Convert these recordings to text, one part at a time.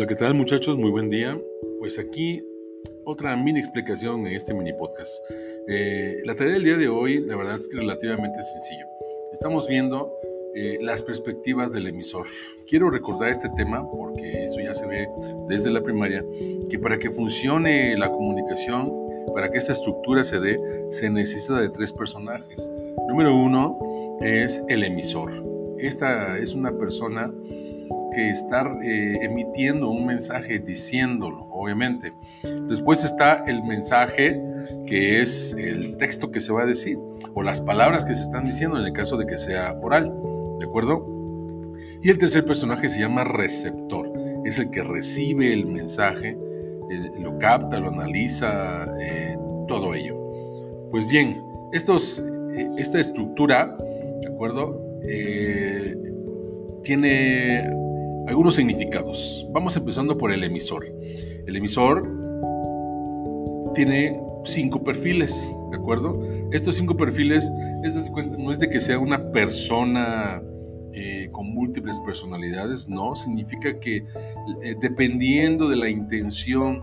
Hola, ¿qué tal muchachos? Muy buen día. Pues aquí otra mini explicación en este mini podcast. Eh, la tarea del día de hoy, la verdad es que es relativamente sencillo. Estamos viendo eh, las perspectivas del emisor. Quiero recordar este tema porque eso ya se ve desde la primaria, que para que funcione la comunicación, para que esta estructura se dé, se necesita de tres personajes. Número uno es el emisor. Esta es una persona que estar eh, emitiendo un mensaje diciéndolo, obviamente. Después está el mensaje que es el texto que se va a decir o las palabras que se están diciendo en el caso de que sea oral, ¿de acuerdo? Y el tercer personaje se llama receptor, es el que recibe el mensaje, eh, lo capta, lo analiza, eh, todo ello. Pues bien, esta estructura, ¿de acuerdo? tiene algunos significados. Vamos empezando por el emisor. El emisor tiene cinco perfiles, ¿de acuerdo? Estos cinco perfiles no es de que sea una persona eh, con múltiples personalidades, no, significa que eh, dependiendo de la intención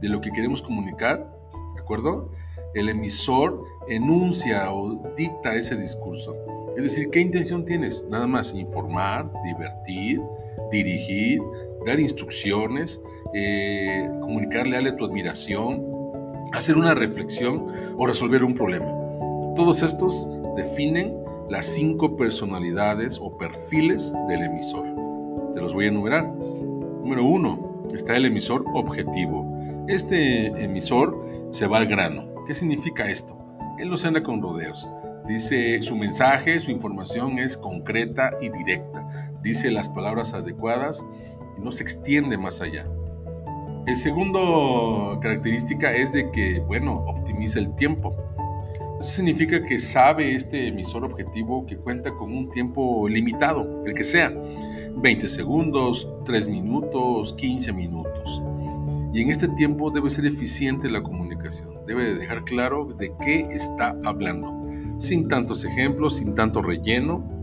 de lo que queremos comunicar, ¿de acuerdo? El emisor enuncia o dicta ese discurso. Es decir, ¿qué intención tienes? Nada más informar, divertir, dirigir, dar instrucciones, eh, comunicarle a tu admiración, hacer una reflexión o resolver un problema. Todos estos definen las cinco personalidades o perfiles del emisor. Te los voy a enumerar. Número uno, está el emisor objetivo. Este emisor se va al grano. ¿Qué significa esto? Él no se anda con rodeos. Dice su mensaje, su información es concreta y directa. Dice las palabras adecuadas y no se extiende más allá. El segundo característica es de que, bueno, optimiza el tiempo. Eso significa que sabe este emisor objetivo que cuenta con un tiempo limitado, el que sea, 20 segundos, 3 minutos, 15 minutos. Y en este tiempo debe ser eficiente la comunicación, debe dejar claro de qué está hablando sin tantos ejemplos, sin tanto relleno,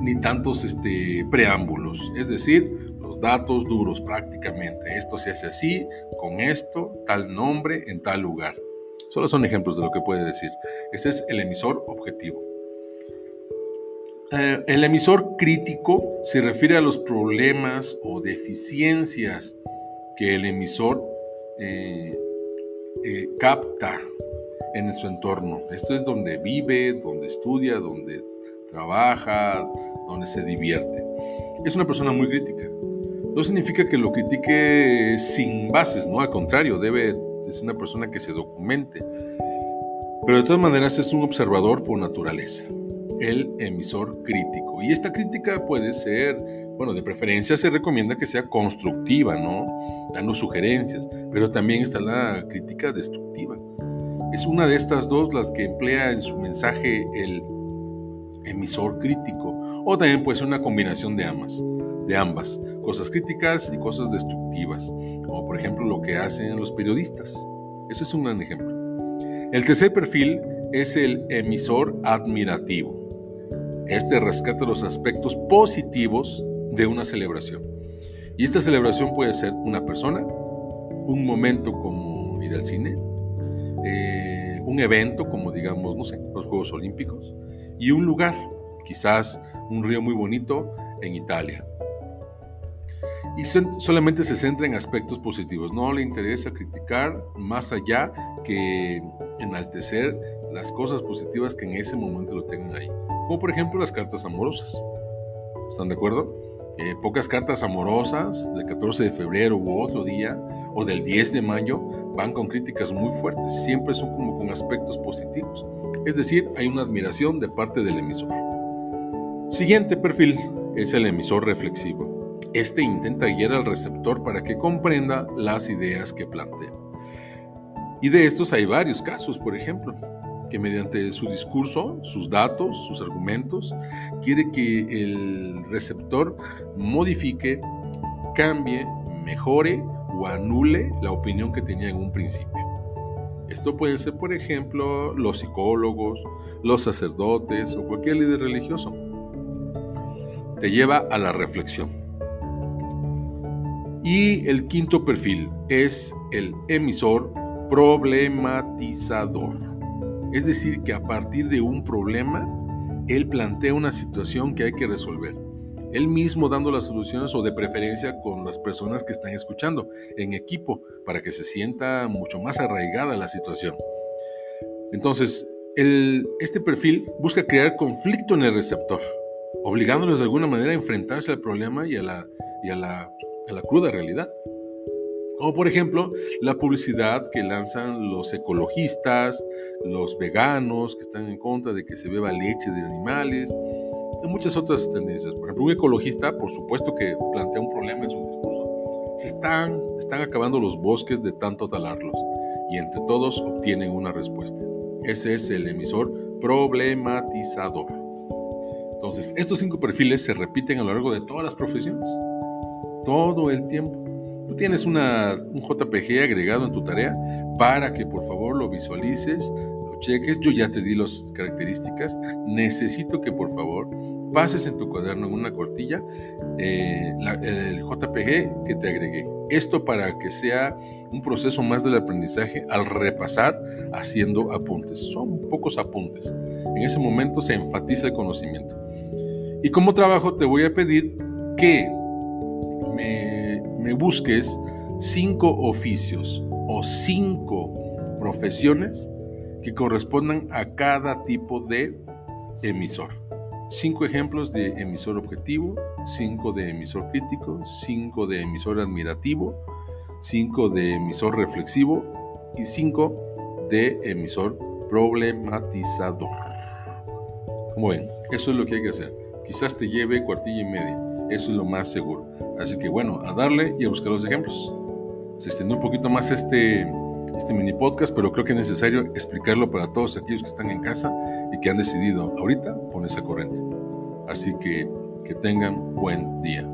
ni tantos este, preámbulos. Es decir, los datos duros prácticamente. Esto se hace así, con esto, tal nombre, en tal lugar. Solo son ejemplos de lo que puede decir. Ese es el emisor objetivo. Eh, el emisor crítico se refiere a los problemas o deficiencias que el emisor eh, eh, capta en su entorno. Esto es donde vive, donde estudia, donde trabaja, donde se divierte. Es una persona muy crítica. No significa que lo critique sin bases, no, al contrario, debe ser una persona que se documente. Pero de todas maneras es un observador por naturaleza, el emisor crítico. Y esta crítica puede ser, bueno, de preferencia se recomienda que sea constructiva, ¿no? Dando sugerencias, pero también está la crítica destructiva es una de estas dos las que emplea en su mensaje el emisor crítico, o también puede ser una combinación de ambas, de ambas, cosas críticas y cosas destructivas, como por ejemplo lo que hacen los periodistas. Eso es un gran ejemplo. El tercer perfil es el emisor admirativo. Este rescata los aspectos positivos de una celebración. Y esta celebración puede ser una persona, un momento como ir al cine, eh, un evento como digamos, no sé, los Juegos Olímpicos, y un lugar, quizás un río muy bonito en Italia. Y solamente se centra en aspectos positivos, no le interesa criticar más allá que enaltecer las cosas positivas que en ese momento lo tengan ahí. Como por ejemplo las cartas amorosas. ¿Están de acuerdo? Eh, pocas cartas amorosas del 14 de febrero u otro día, o del 10 de mayo, van con críticas muy fuertes, siempre son como con aspectos positivos. Es decir, hay una admiración de parte del emisor. Siguiente perfil es el emisor reflexivo. Este intenta guiar al receptor para que comprenda las ideas que plantea. Y de estos hay varios casos, por ejemplo, que mediante su discurso, sus datos, sus argumentos, quiere que el receptor modifique, cambie, mejore o anule la opinión que tenía en un principio. Esto puede ser, por ejemplo, los psicólogos, los sacerdotes o cualquier líder religioso. Te lleva a la reflexión. Y el quinto perfil es el emisor problematizador. Es decir, que a partir de un problema, él plantea una situación que hay que resolver. Él mismo dando las soluciones o de preferencia con las personas que están escuchando en equipo para que se sienta mucho más arraigada la situación. Entonces, este perfil busca crear conflicto en el receptor, obligándolos de alguna manera a enfrentarse al problema y a la, cruda realidad. Como por ejemplo la publicidad que lanzan los ecologistas, los veganos que están en contra de que se beba leche de animales, y muchas otras tendencias. Por ejemplo, un ecologista, por supuesto que plantea un problema en su discurso. Se están, están acabando los bosques de tanto talarlos y entre todos obtienen una respuesta. Ese es el emisor problematizador. Entonces, estos cinco perfiles se repiten a lo largo de todas las profesiones. Todo el tiempo. Tú tienes un JPG agregado en tu tarea para que por favor lo visualices, lo cheques. Yo ya te di las características. Necesito que por favor pases en tu cuaderno en una cortilla eh, el JPG que te agregué. Esto para que sea un proceso más del aprendizaje al repasar haciendo apuntes. Son pocos apuntes. En ese momento se enfatiza el conocimiento. Y como trabajo te voy a pedir que busques cinco oficios o cinco profesiones que correspondan a cada tipo de emisor. Cinco ejemplos de emisor objetivo, cinco de emisor crítico, cinco de emisor admirativo, cinco de emisor reflexivo y cinco de emisor problematizador. Ven, eso es lo que hay que hacer. Quizás te lleve cuartilla y media, eso es lo más seguro. Así que bueno, a darle y a buscar los ejemplos. Se extendió un poquito más este este mini podcast, pero creo que es necesario explicarlo para todos aquellos que están en casa y que han decidido ahorita ponerse a corriente. Así que que tengan buen día.